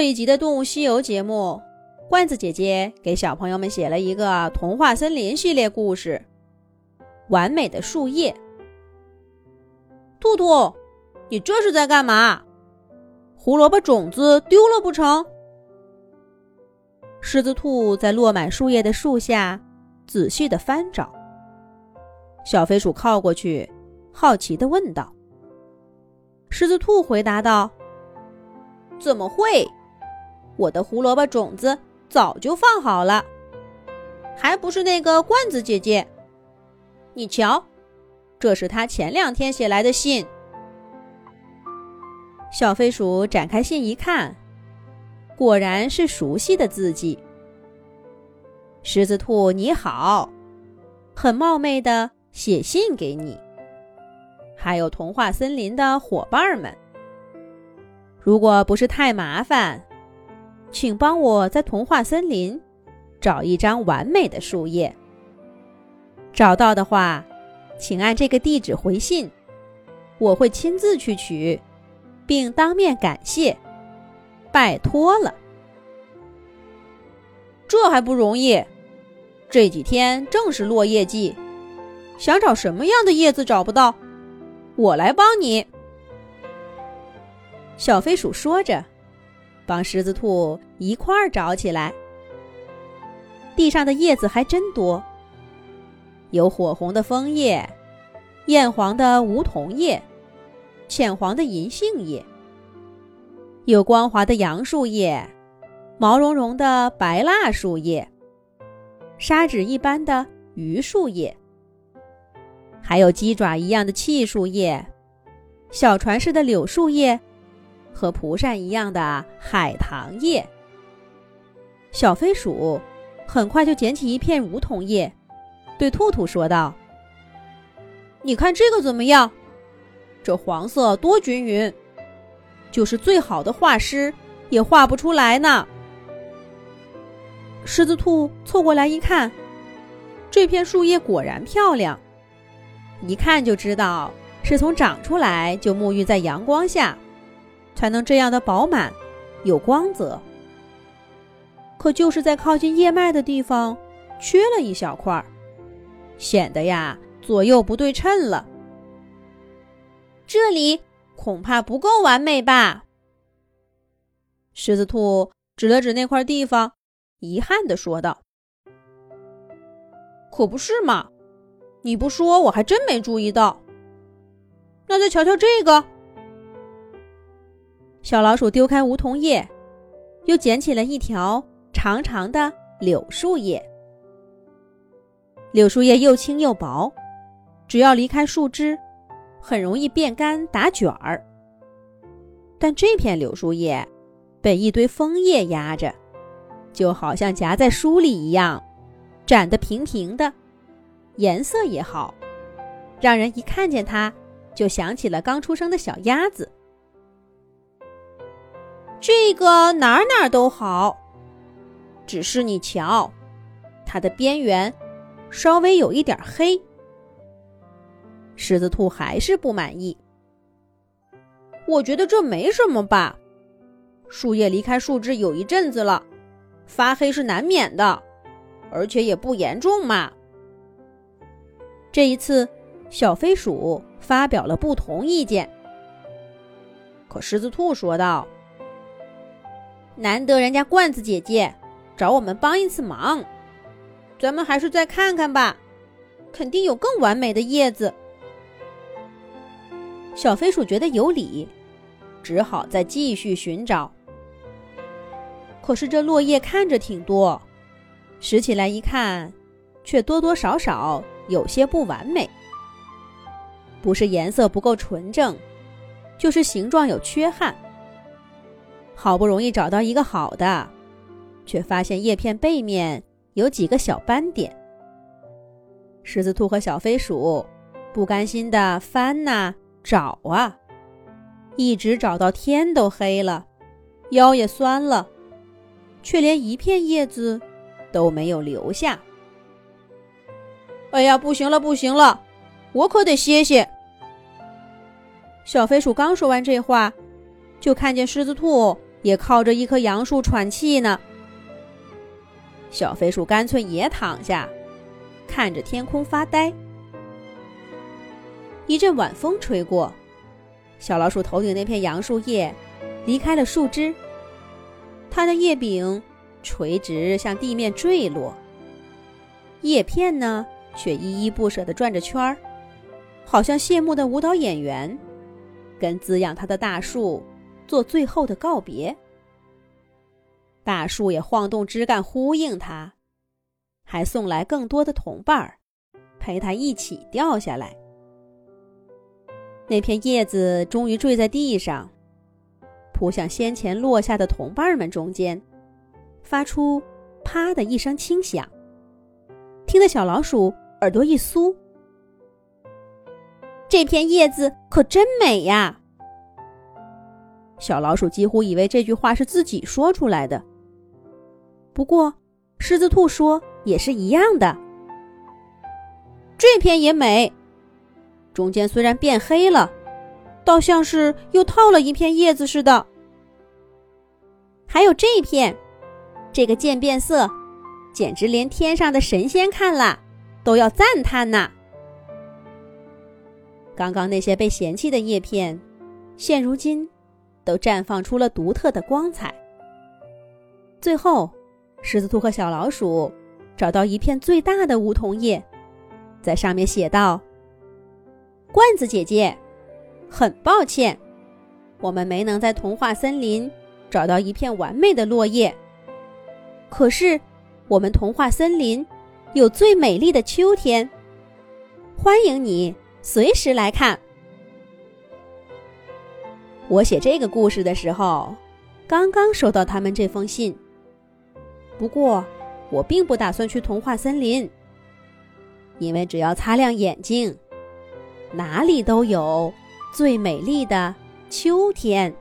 这一集的《动物西游》节目，罐子姐姐给小朋友们写了一个童话森林系列故事《完美的树叶》。兔兔，你这是在干嘛？胡萝卜种子丢了不成？狮子兔在落满树叶的树下仔细的翻找。小飞鼠靠过去，好奇的问道。狮子兔回答道：“怎么会？”我的胡萝卜种子早就放好了，还不是那个罐子姐姐？你瞧，这是她前两天写来的信。小飞鼠展开信一看，果然是熟悉的字迹。狮子兔你好，很冒昧的写信给你，还有童话森林的伙伴们。如果不是太麻烦。请帮我在童话森林找一张完美的树叶。找到的话，请按这个地址回信，我会亲自去取，并当面感谢。拜托了，这还不容易？这几天正是落叶季，想找什么样的叶子找不到，我来帮你。小飞鼠说着。帮狮子兔一块儿找起来，地上的叶子还真多，有火红的枫叶，艳黄的梧桐叶，浅黄的银杏叶，有光滑的杨树叶，毛茸茸的白蜡树叶，砂纸一般的榆树叶，还有鸡爪一样的槭树叶，小船似的柳树叶。和蒲扇一样的海棠叶，小飞鼠很快就捡起一片梧桐叶，对兔兔说道：“你看这个怎么样？这黄色多均匀，就是最好的画师也画不出来呢。”狮子兔凑过来一看，这片树叶果然漂亮，一看就知道是从长出来就沐浴在阳光下。才能这样的饱满，有光泽。可就是在靠近叶脉的地方，缺了一小块儿，显得呀左右不对称了。这里恐怕不够完美吧？狮子兔指了指那块地方，遗憾的说道：“可不是嘛，你不说我还真没注意到。那再瞧瞧这个。”小老鼠丢开梧桐叶，又捡起了一条长长的柳树叶。柳树叶又轻又薄，只要离开树枝，很容易变干打卷儿。但这片柳树叶被一堆枫叶压着，就好像夹在书里一样，展得平平的，颜色也好，让人一看见它就想起了刚出生的小鸭子。这个哪儿哪儿都好，只是你瞧，它的边缘稍微有一点黑。狮子兔还是不满意。我觉得这没什么吧，树叶离开树枝有一阵子了，发黑是难免的，而且也不严重嘛。这一次，小飞鼠发表了不同意见。可狮子兔说道。难得人家罐子姐姐找我们帮一次忙，咱们还是再看看吧，肯定有更完美的叶子。小飞鼠觉得有理，只好再继续寻找。可是这落叶看着挺多，拾起来一看，却多多少少有些不完美，不是颜色不够纯正，就是形状有缺憾。好不容易找到一个好的，却发现叶片背面有几个小斑点。狮子兔和小飞鼠不甘心的翻呐找啊，一直找到天都黑了，腰也酸了，却连一片叶子都没有留下。哎呀，不行了，不行了，我可得歇歇。小飞鼠刚说完这话，就看见狮子兔。也靠着一棵杨树喘气呢。小飞鼠干脆也躺下，看着天空发呆。一阵晚风吹过，小老鼠头顶那片杨树叶离开了树枝，它的叶柄垂直向地面坠落，叶片呢却依依不舍地转着圈儿，好像谢幕的舞蹈演员，跟滋养它的大树做最后的告别。大树也晃动枝干呼应它，还送来更多的同伴儿，陪它一起掉下来。那片叶子终于坠在地上，扑向先前落下的同伴们中间，发出“啪”的一声轻响，听得小老鼠耳朵一酥。这片叶子可真美呀！小老鼠几乎以为这句话是自己说出来的。不过，狮子兔说也是一样的。这片也美。中间虽然变黑了，倒像是又套了一片叶子似的。还有这片，这个渐变色，简直连天上的神仙看了都要赞叹呐！刚刚那些被嫌弃的叶片，现如今都绽放出了独特的光彩。最后，狮子兔和小老鼠找到一片最大的梧桐叶，在上面写道。罐子姐姐，很抱歉，我们没能在童话森林找到一片完美的落叶。可是，我们童话森林有最美丽的秋天，欢迎你随时来看。我写这个故事的时候，刚刚收到他们这封信。不过，我并不打算去童话森林，因为只要擦亮眼睛。哪里都有最美丽的秋天。